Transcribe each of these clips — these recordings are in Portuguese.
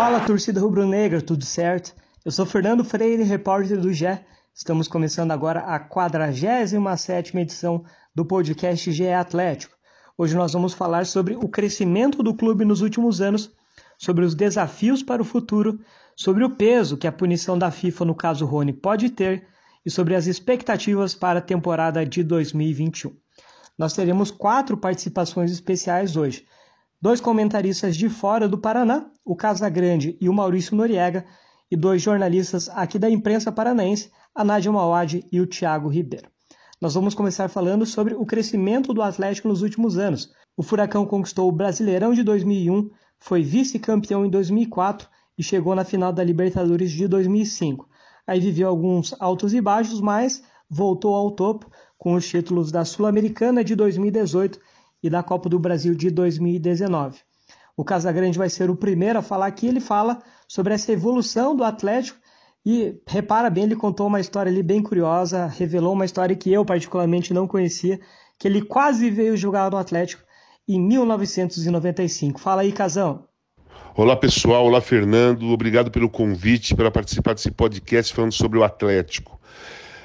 Fala torcida rubro-negra, tudo certo? Eu sou Fernando Freire, repórter do GE. Estamos começando agora a 47ª edição do podcast GE Atlético. Hoje nós vamos falar sobre o crescimento do clube nos últimos anos, sobre os desafios para o futuro, sobre o peso que a punição da FIFA, no caso Rony, pode ter e sobre as expectativas para a temporada de 2021. Nós teremos quatro participações especiais hoje. Dois comentaristas de fora do Paraná, o Casagrande e o Maurício Noriega, e dois jornalistas aqui da imprensa paranaense, a Nádia Mauad e o Thiago Ribeiro. Nós vamos começar falando sobre o crescimento do Atlético nos últimos anos. O Furacão conquistou o Brasileirão de 2001, foi vice-campeão em 2004 e chegou na final da Libertadores de 2005. Aí viveu alguns altos e baixos, mas voltou ao topo com os títulos da Sul-Americana de 2018 e da Copa do Brasil de 2019. O Casagrande vai ser o primeiro a falar aqui. Ele fala sobre essa evolução do Atlético e repara bem, ele contou uma história ali bem curiosa, revelou uma história que eu particularmente não conhecia, que ele quase veio jogar no Atlético em 1995. Fala aí, Casão. Olá pessoal, olá Fernando, obrigado pelo convite para participar desse podcast falando sobre o Atlético.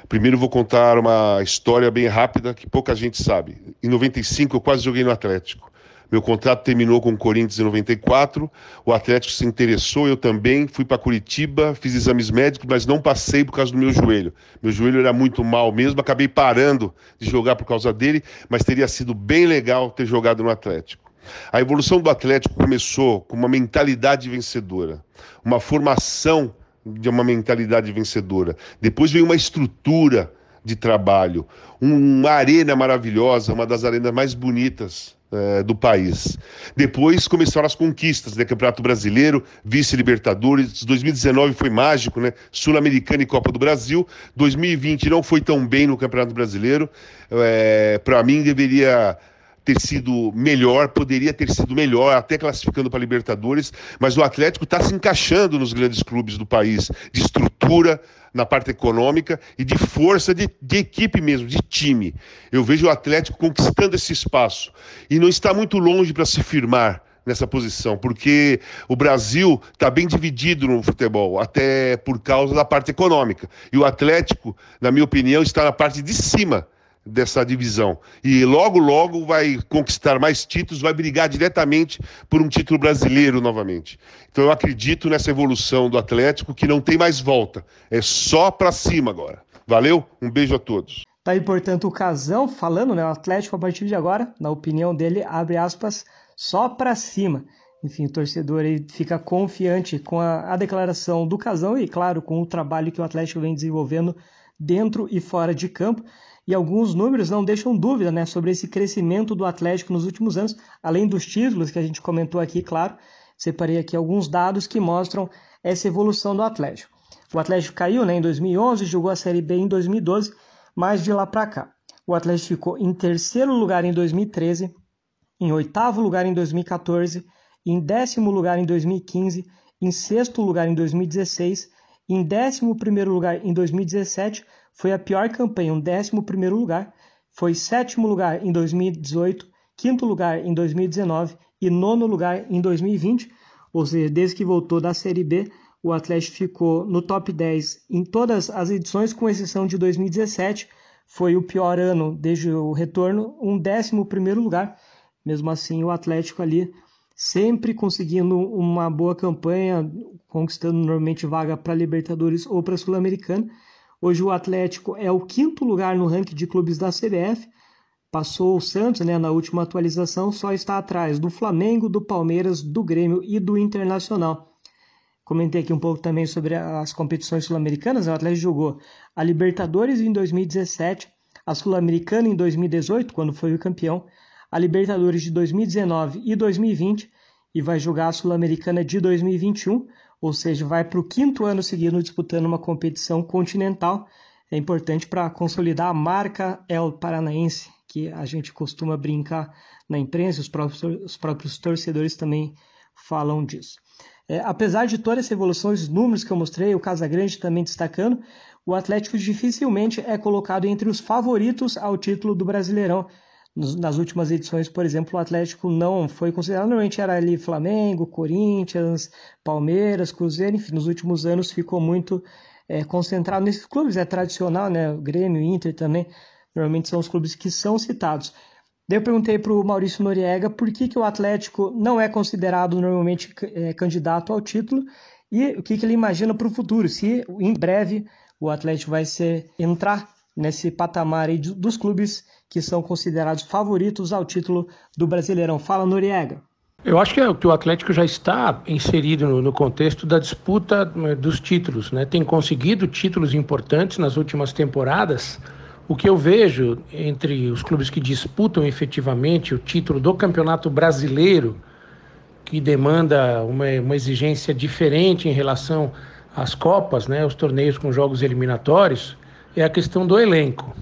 Primeiro vou contar uma história bem rápida que pouca gente sabe. Em 95 eu quase joguei no Atlético. Meu contrato terminou com o Corinthians em 94. O Atlético se interessou, eu também. Fui para Curitiba, fiz exames médicos, mas não passei por causa do meu joelho. Meu joelho era muito mal mesmo, acabei parando de jogar por causa dele, mas teria sido bem legal ter jogado no Atlético. A evolução do Atlético começou com uma mentalidade vencedora, uma formação de uma mentalidade vencedora. Depois veio uma estrutura de trabalho, uma arena maravilhosa, uma das arenas mais bonitas é, do país. Depois começaram as conquistas, né? Campeonato Brasileiro, Vice-Libertadores, 2019 foi mágico, né? Sul-Americana e Copa do Brasil. 2020 não foi tão bem no Campeonato Brasileiro. É, Para mim deveria ter sido melhor, poderia ter sido melhor, até classificando para Libertadores, mas o Atlético está se encaixando nos grandes clubes do país, de estrutura, na parte econômica e de força de, de, equipe mesmo, de time. Eu vejo o Atlético conquistando esse espaço e não está muito longe para se firmar nessa posição, porque o Brasil está bem dividido no futebol, até por causa da parte econômica. E o Atlético, na minha opinião, está na parte de cima dessa divisão. E logo, logo vai conquistar mais títulos, vai brigar diretamente por um título brasileiro novamente. Então eu acredito nessa evolução do Atlético que não tem mais volta. É só para cima agora. Valeu? Um beijo a todos. Tá aí, portanto, o Casão falando, né? O Atlético, a partir de agora, na opinião dele, abre aspas, só para cima. Enfim, o torcedor aí fica confiante com a, a declaração do Casão e, claro, com o trabalho que o Atlético vem desenvolvendo dentro e fora de campo. E alguns números não deixam dúvida né, sobre esse crescimento do Atlético nos últimos anos, além dos títulos que a gente comentou aqui, claro. Separei aqui alguns dados que mostram essa evolução do Atlético. O Atlético caiu né, em 2011, jogou a Série B em 2012, mas de lá para cá. O Atlético ficou em terceiro lugar em 2013, em oitavo lugar em 2014, em décimo lugar em 2015, em sexto lugar em 2016, em décimo primeiro lugar em 2017, foi a pior campanha, um décimo primeiro lugar, foi sétimo lugar em 2018, quinto lugar em 2019 e nono lugar em 2020, ou seja, desde que voltou da Série B, o Atlético ficou no top 10 em todas as edições, com exceção de 2017, foi o pior ano desde o retorno, um décimo primeiro lugar. Mesmo assim, o Atlético ali sempre conseguindo uma boa campanha, conquistando normalmente vaga para Libertadores ou para Sul-Americana. Hoje o Atlético é o quinto lugar no ranking de clubes da CBF. Passou o Santos né, na última atualização, só está atrás do Flamengo, do Palmeiras, do Grêmio e do Internacional. Comentei aqui um pouco também sobre as competições sul-americanas. O Atlético jogou a Libertadores em 2017, a Sul-Americana em 2018, quando foi o campeão, a Libertadores de 2019 e 2020 e vai jogar a Sul-Americana de 2021, ou seja, vai para o quinto ano seguido disputando uma competição continental. É importante para consolidar a marca El Paranaense, que a gente costuma brincar na imprensa, os próprios, os próprios torcedores também falam disso. É, apesar de toda essa evolução, os números que eu mostrei, o Casagrande também destacando, o Atlético dificilmente é colocado entre os favoritos ao título do Brasileirão. Nas últimas edições, por exemplo, o Atlético não foi considerado, normalmente era ali Flamengo, Corinthians, Palmeiras, Cruzeiro, enfim, nos últimos anos ficou muito é, concentrado nesses clubes, é tradicional, né? Grêmio, Inter também, normalmente são os clubes que são citados. Daí eu perguntei para o Maurício Noriega por que, que o Atlético não é considerado normalmente é, candidato ao título e o que, que ele imagina para o futuro, se em breve o Atlético vai ser, entrar nesse patamar dos clubes que são considerados favoritos ao título do Brasileirão. Fala, Noriega. Eu acho que, é, que o Atlético já está inserido no, no contexto da disputa né, dos títulos, né? Tem conseguido títulos importantes nas últimas temporadas, o que eu vejo entre os clubes que disputam efetivamente o título do Campeonato Brasileiro, que demanda uma, uma exigência diferente em relação às Copas, né, os torneios com jogos eliminatórios, é a questão do elenco.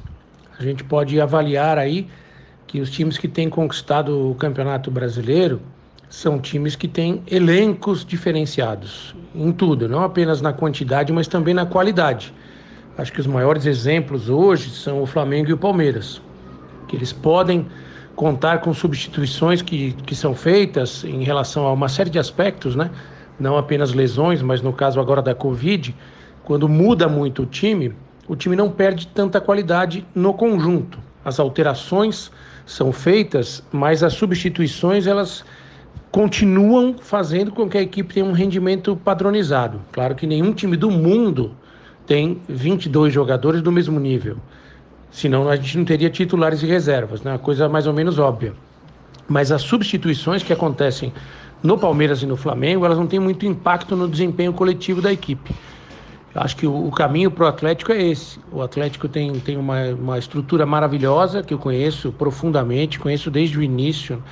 A gente pode avaliar aí que os times que têm conquistado o Campeonato Brasileiro são times que têm elencos diferenciados em tudo, não apenas na quantidade, mas também na qualidade. Acho que os maiores exemplos hoje são o Flamengo e o Palmeiras, que eles podem contar com substituições que, que são feitas em relação a uma série de aspectos, né? não apenas lesões, mas no caso agora da Covid, quando muda muito o time, o time não perde tanta qualidade no conjunto. As alterações são feitas, mas as substituições elas continuam fazendo com que a equipe tenha um rendimento padronizado. Claro que nenhum time do mundo tem 22 jogadores do mesmo nível. Senão a gente não teria titulares e reservas, né? Uma coisa mais ou menos óbvia. Mas as substituições que acontecem no Palmeiras e no Flamengo, elas não têm muito impacto no desempenho coletivo da equipe. Acho que o, o caminho para o Atlético é esse. O Atlético tem, tem uma, uma estrutura maravilhosa que eu conheço profundamente, conheço desde o início.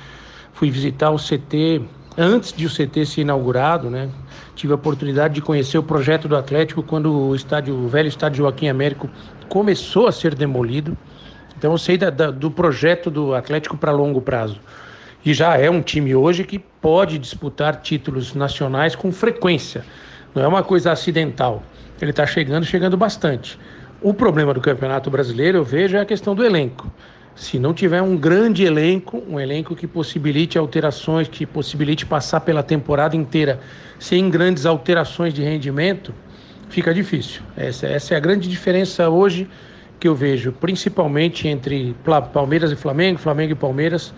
Fui visitar o CT antes de o CT ser inaugurado, né? Tive a oportunidade de conhecer o projeto do Atlético quando o estádio, o velho estádio Joaquim Américo começou a ser demolido. Então eu sei da, da, do projeto do Atlético para longo prazo. E já é um time hoje que pode disputar títulos nacionais com frequência. Não é uma coisa acidental. Ele está chegando, chegando bastante. O problema do Campeonato Brasileiro, eu vejo, é a questão do elenco. Se não tiver um grande elenco, um elenco que possibilite alterações, que possibilite passar pela temporada inteira sem grandes alterações de rendimento, fica difícil. Essa, essa é a grande diferença hoje que eu vejo, principalmente entre Palmeiras e Flamengo, Flamengo e Palmeiras,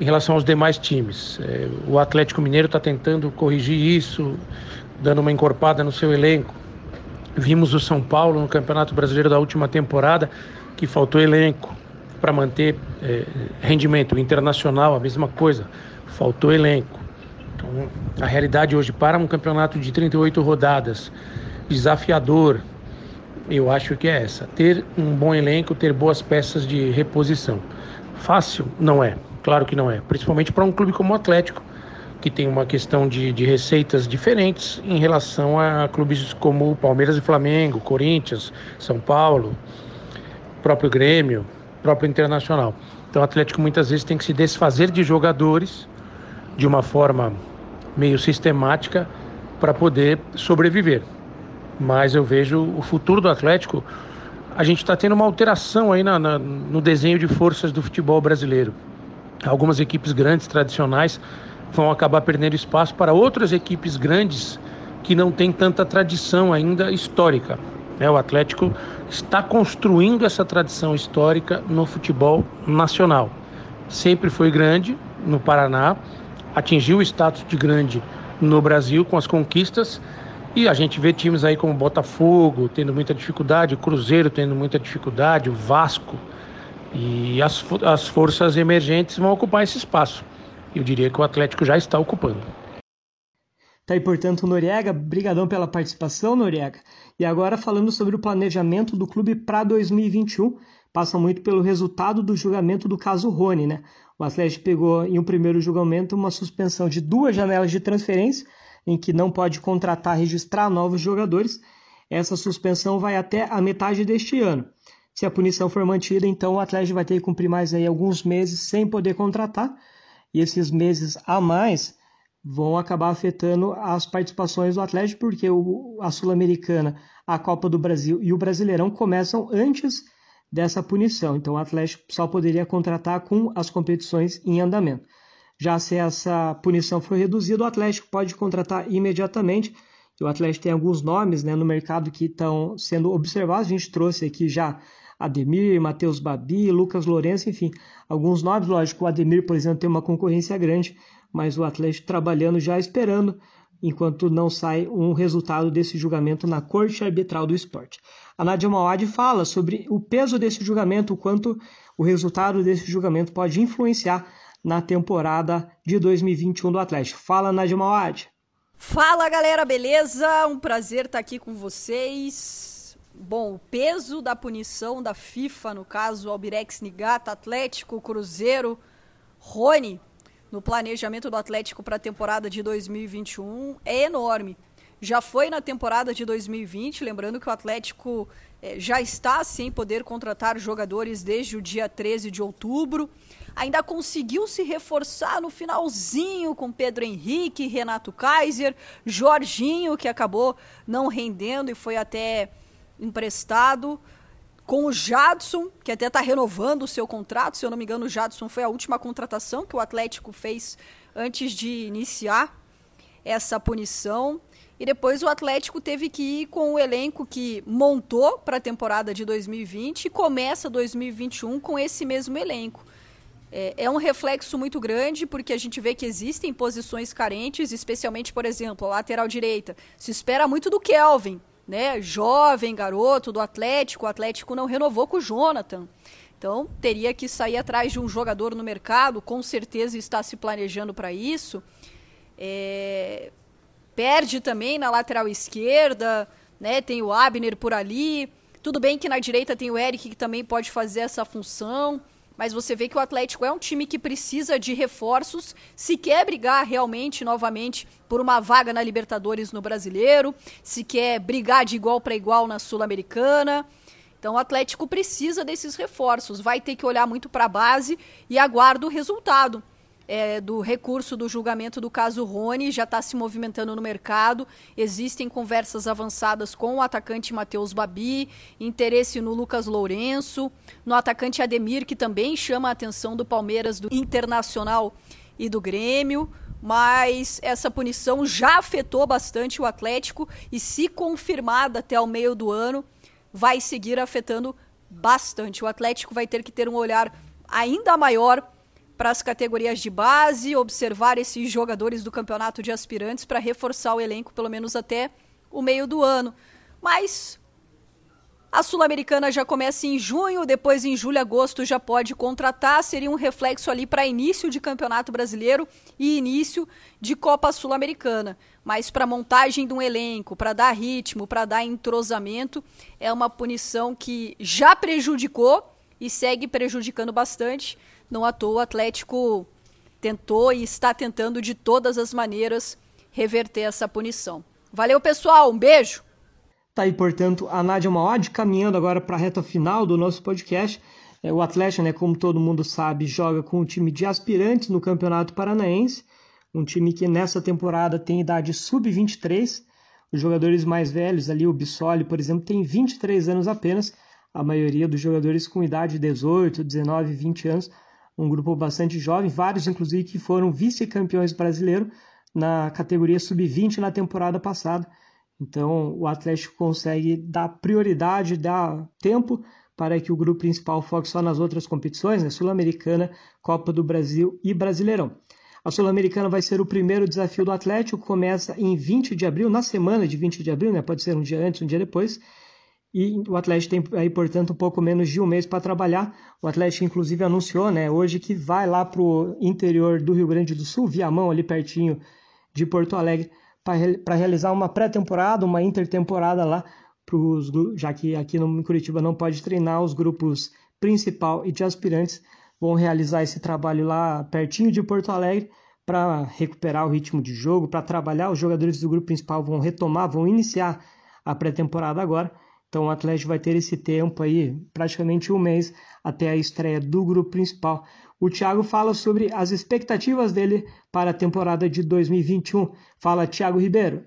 em relação aos demais times. É, o Atlético Mineiro está tentando corrigir isso, dando uma encorpada no seu elenco. Vimos o São Paulo no Campeonato Brasileiro da última temporada, que faltou elenco para manter é, rendimento. internacional, a mesma coisa, faltou elenco. Então, a realidade hoje para um campeonato de 38 rodadas, desafiador, eu acho que é essa: ter um bom elenco, ter boas peças de reposição. Fácil? Não é, claro que não é, principalmente para um clube como o Atlético, que tem uma questão de, de receitas diferentes em relação a clubes como Palmeiras e Flamengo, Corinthians, São Paulo, próprio Grêmio próprio internacional. Então o Atlético muitas vezes tem que se desfazer de jogadores de uma forma meio sistemática para poder sobreviver. Mas eu vejo o futuro do Atlético. A gente está tendo uma alteração aí na, na, no desenho de forças do futebol brasileiro. Algumas equipes grandes, tradicionais, vão acabar perdendo espaço para outras equipes grandes que não têm tanta tradição ainda histórica. Né? O Atlético está construindo essa tradição histórica no futebol nacional. Sempre foi grande no Paraná, atingiu o status de grande no Brasil com as conquistas e a gente vê times aí como Botafogo tendo muita dificuldade, o Cruzeiro tendo muita dificuldade, o Vasco e as, as forças emergentes vão ocupar esse espaço. Eu diria que o Atlético já está ocupando. Tá aí, portanto, Noriega, brigadão pela participação, Noriega. E agora falando sobre o planejamento do clube para 2021, passa muito pelo resultado do julgamento do caso Rony, né? O Atlético pegou em um primeiro julgamento uma suspensão de duas janelas de transferência, em que não pode contratar, registrar novos jogadores. Essa suspensão vai até a metade deste ano. Se a punição for mantida, então o Atlético vai ter que cumprir mais aí alguns meses sem poder contratar. E esses meses a mais vão acabar afetando as participações do Atlético, porque o, a Sul-Americana, a Copa do Brasil e o Brasileirão começam antes dessa punição. Então o Atlético só poderia contratar com as competições em andamento. Já se essa punição for reduzida, o Atlético pode contratar imediatamente. O Atlético tem alguns nomes né, no mercado que estão sendo observados. A gente trouxe aqui já Ademir, Matheus Babi, Lucas Lourenço, enfim, alguns nomes. Lógico, o Ademir, por exemplo, tem uma concorrência grande, mas o Atlético trabalhando já esperando enquanto não sai um resultado desse julgamento na Corte Arbitral do Esporte. A Nadia Mawad fala sobre o peso desse julgamento, o quanto o resultado desse julgamento pode influenciar na temporada de 2021 do Atlético. Fala, Nadia Mawad. Fala, galera, beleza? Um prazer estar aqui com vocês. Bom, o peso da punição da FIFA, no caso Albirex Nigata, Atlético, Cruzeiro, Rony, no planejamento do Atlético para a temporada de 2021 é enorme já foi na temporada de 2020, lembrando que o Atlético eh, já está sem poder contratar jogadores desde o dia 13 de outubro. Ainda conseguiu se reforçar no finalzinho com Pedro Henrique, Renato Kaiser, Jorginho, que acabou não rendendo e foi até emprestado. Com o Jadson, que até está renovando o seu contrato, se eu não me engano, o Jadson foi a última contratação que o Atlético fez antes de iniciar essa punição. E depois o Atlético teve que ir com o elenco que montou para a temporada de 2020 e começa 2021 com esse mesmo elenco. É, é, um reflexo muito grande porque a gente vê que existem posições carentes, especialmente, por exemplo, a lateral direita. Se espera muito do Kelvin, né? Jovem, garoto do Atlético. O Atlético não renovou com o Jonathan. Então, teria que sair atrás de um jogador no mercado, com certeza está se planejando para isso. É, perde também na lateral esquerda, né? Tem o Abner por ali. Tudo bem que na direita tem o Eric que também pode fazer essa função, mas você vê que o Atlético é um time que precisa de reforços, se quer brigar realmente novamente por uma vaga na Libertadores no Brasileiro, se quer brigar de igual para igual na Sul-Americana. Então o Atlético precisa desses reforços, vai ter que olhar muito para a base e aguarda o resultado é, do recurso do julgamento do caso Rony já está se movimentando no mercado. Existem conversas avançadas com o atacante Matheus Babi, interesse no Lucas Lourenço, no atacante Ademir, que também chama a atenção do Palmeiras, do Internacional e do Grêmio. Mas essa punição já afetou bastante o Atlético e, se confirmada até o meio do ano, vai seguir afetando bastante. O Atlético vai ter que ter um olhar ainda maior para as categorias de base, observar esses jogadores do campeonato de aspirantes para reforçar o elenco pelo menos até o meio do ano. Mas a Sul-Americana já começa em junho, depois em julho, agosto já pode contratar, seria um reflexo ali para início de Campeonato Brasileiro e início de Copa Sul-Americana. Mas para montagem de um elenco, para dar ritmo, para dar entrosamento, é uma punição que já prejudicou e segue prejudicando bastante. Não à toa o Atlético tentou e está tentando de todas as maneiras reverter essa punição. Valeu, pessoal. Um beijo. Tá aí, portanto, a Nádia Mauad caminhando agora para a reta final do nosso podcast. É, o Atlético, né, como todo mundo sabe, joga com um time de aspirantes no Campeonato Paranaense, um time que nessa temporada tem idade sub-23. Os jogadores mais velhos ali, o Bissoli, por exemplo, tem 23 anos apenas. A maioria dos jogadores com idade de 18, 19, 20 anos um grupo bastante jovem, vários inclusive que foram vice-campeões brasileiros na categoria sub-20 na temporada passada. Então o Atlético consegue dar prioridade, dar tempo para que o grupo principal foque só nas outras competições, né? Sul-Americana, Copa do Brasil e Brasileirão. A Sul-Americana vai ser o primeiro desafio do Atlético, começa em 20 de abril, na semana de 20 de abril, né? pode ser um dia antes, um dia depois, e o Atlético tem aí, portanto, um pouco menos de um mês para trabalhar. O Atlético, inclusive, anunciou né, hoje que vai lá para o interior do Rio Grande do Sul, via mão, ali pertinho de Porto Alegre, para realizar uma pré-temporada, uma intertemporada lá, pros, já que aqui no Curitiba não pode treinar os grupos principal e de aspirantes vão realizar esse trabalho lá pertinho de Porto Alegre para recuperar o ritmo de jogo, para trabalhar. Os jogadores do grupo principal vão retomar, vão iniciar a pré-temporada agora. Então o Atlético vai ter esse tempo aí, praticamente um mês, até a estreia do grupo principal. O Thiago fala sobre as expectativas dele para a temporada de 2021. Fala, Thiago Ribeiro.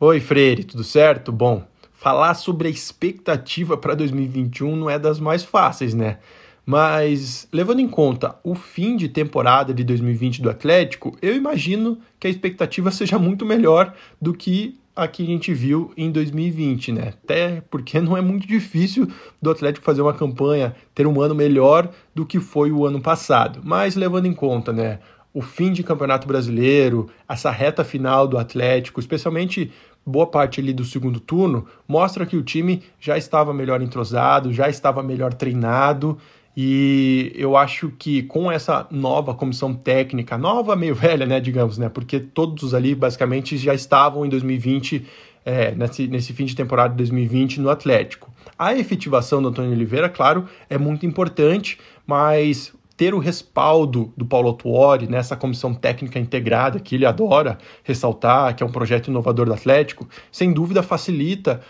Oi, Freire, tudo certo? Bom, falar sobre a expectativa para 2021 não é das mais fáceis, né? Mas, levando em conta o fim de temporada de 2020 do Atlético, eu imagino que a expectativa seja muito melhor do que a que a gente viu em 2020, né? Até porque não é muito difícil do Atlético fazer uma campanha, ter um ano melhor do que foi o ano passado. Mas levando em conta, né, o fim de Campeonato Brasileiro, essa reta final do Atlético, especialmente boa parte ali do segundo turno, mostra que o time já estava melhor entrosado, já estava melhor treinado. E eu acho que com essa nova comissão técnica, nova meio velha, né, digamos, né, porque todos ali basicamente já estavam em 2020, é, nesse, nesse fim de temporada de 2020 no Atlético. A efetivação do Antônio Oliveira, claro, é muito importante, mas ter o respaldo do Paulo Tuori nessa comissão técnica integrada, que ele adora ressaltar, que é um projeto inovador do Atlético, sem dúvida facilita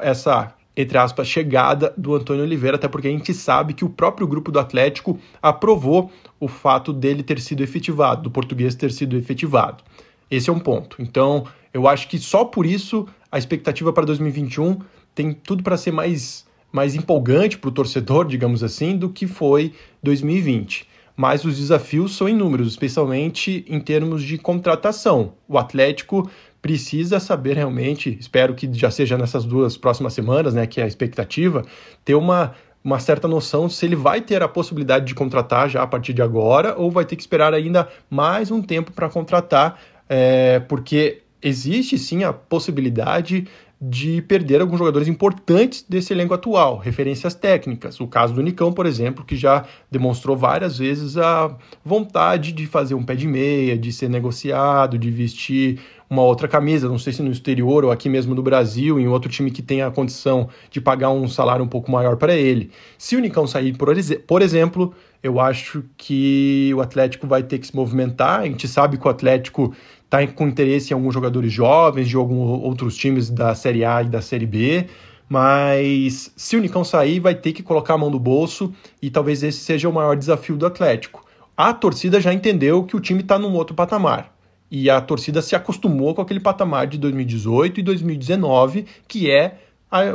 essa entre aspas, chegada do Antônio Oliveira, até porque a gente sabe que o próprio grupo do Atlético aprovou o fato dele ter sido efetivado, do português ter sido efetivado. Esse é um ponto. Então, eu acho que só por isso a expectativa para 2021 tem tudo para ser mais mais empolgante para o torcedor, digamos assim, do que foi 2020. Mas os desafios são inúmeros, especialmente em termos de contratação. O Atlético precisa saber realmente, espero que já seja nessas duas próximas semanas, né, que é a expectativa, ter uma, uma certa noção se ele vai ter a possibilidade de contratar já a partir de agora ou vai ter que esperar ainda mais um tempo para contratar, é, porque existe sim a possibilidade de perder alguns jogadores importantes desse elenco atual, referências técnicas. O caso do Nicão, por exemplo, que já demonstrou várias vezes a vontade de fazer um pé de meia, de ser negociado, de vestir uma outra camisa, não sei se no exterior ou aqui mesmo no Brasil, em outro time que tenha a condição de pagar um salário um pouco maior para ele. Se o Nicão sair, por exemplo, eu acho que o Atlético vai ter que se movimentar. A gente sabe que o Atlético está com interesse em alguns jogadores jovens de alguns outros times da Série A e da Série B. Mas se o Nicão sair, vai ter que colocar a mão no bolso e talvez esse seja o maior desafio do Atlético. A torcida já entendeu que o time está num outro patamar. E a torcida se acostumou com aquele patamar de 2018 e 2019, que é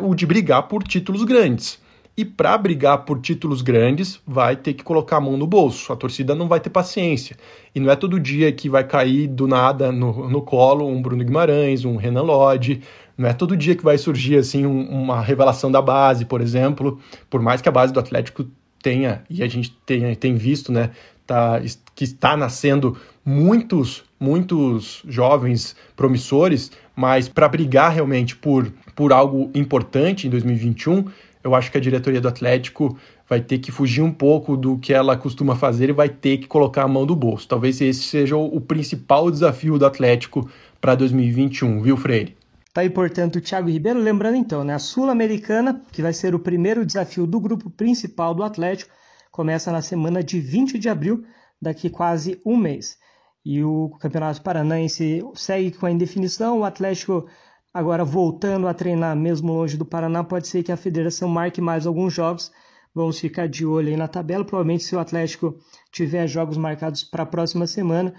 o de brigar por títulos grandes. E para brigar por títulos grandes, vai ter que colocar a mão no bolso. A torcida não vai ter paciência. E não é todo dia que vai cair do nada no, no colo um Bruno Guimarães, um Renan Lodge. Não é todo dia que vai surgir assim um, uma revelação da base, por exemplo. Por mais que a base do Atlético tenha, e a gente tenha, tem visto, né, tá, que está nascendo muitos, muitos jovens promissores, mas para brigar realmente por, por algo importante em 2021, eu acho que a diretoria do Atlético vai ter que fugir um pouco do que ela costuma fazer e vai ter que colocar a mão do bolso. Talvez esse seja o, principal desafio do Atlético para 2021, viu, Freire? Tá aí, portanto, o Thiago Ribeiro. Lembrando então, né, a Sul-Americana, que vai ser o primeiro desafio do grupo principal do Atlético, começa na semana de 20 de abril, daqui quase um mês. E o Campeonato Paranaense segue com a indefinição. O Atlético agora voltando a treinar mesmo longe do Paraná, pode ser que a federação marque mais alguns jogos. Vamos ficar de olho aí na tabela. Provavelmente, se o Atlético tiver jogos marcados para a próxima semana,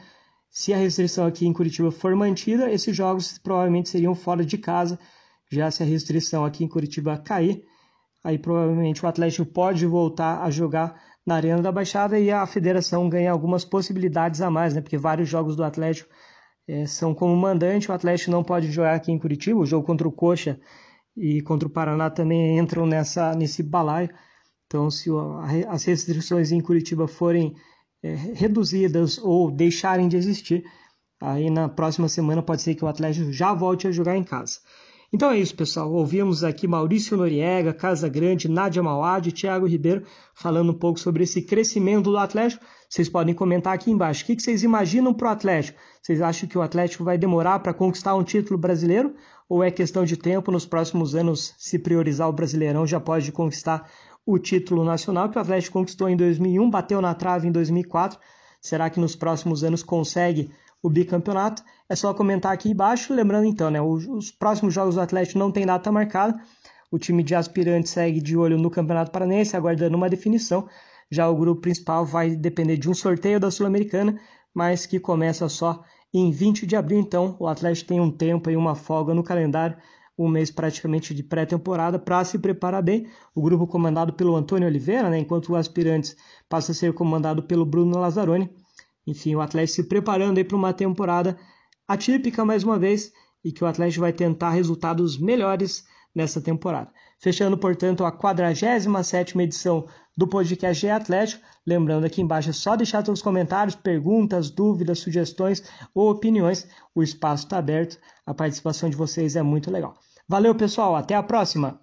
se a restrição aqui em Curitiba for mantida, esses jogos provavelmente seriam fora de casa. Já se a restrição aqui em Curitiba cair, aí provavelmente o Atlético pode voltar a jogar na Arena da Baixada e a federação ganha algumas possibilidades a mais, né? Porque vários jogos do Atlético é, são como mandante, o Atlético não pode jogar aqui em Curitiba, o jogo contra o Coxa e contra o Paraná também entram nessa, nesse balaio. Então, se as restrições em Curitiba forem é, reduzidas ou deixarem de existir, aí na próxima semana pode ser que o Atlético já volte a jogar em casa. Então é isso, pessoal. Ouvimos aqui Maurício Noriega, Casa Grande, Nádia Mauad, Thiago Ribeiro falando um pouco sobre esse crescimento do Atlético. Vocês podem comentar aqui embaixo. O que vocês imaginam para o Atlético? Vocês acham que o Atlético vai demorar para conquistar um título brasileiro? Ou é questão de tempo, nos próximos anos, se priorizar o Brasileirão, já pode conquistar o título nacional que o Atlético conquistou em 2001, bateu na trave em 2004. Será que nos próximos anos consegue o bicampeonato? É só comentar aqui embaixo. Lembrando então, né, os, os próximos jogos do Atlético não tem data marcada. O time de aspirantes segue de olho no Campeonato Paranense, aguardando uma definição. Já o grupo principal vai depender de um sorteio da Sul-Americana, mas que começa só em 20 de abril. Então, o Atlético tem um tempo e uma folga no calendário um mês praticamente de pré-temporada para se preparar bem. O grupo comandado pelo Antônio Oliveira, né, enquanto o Aspirantes passa a ser comandado pelo Bruno Lazzaroni. Enfim, o Atlético se preparando para uma temporada atípica mais uma vez e que o Atlético vai tentar resultados melhores nessa temporada. Fechando, portanto, a 47ª edição do podcast G Atlético. Lembrando aqui embaixo é só deixar seus comentários, perguntas, dúvidas, sugestões ou opiniões. O espaço está aberto. A participação de vocês é muito legal. Valeu, pessoal. Até a próxima.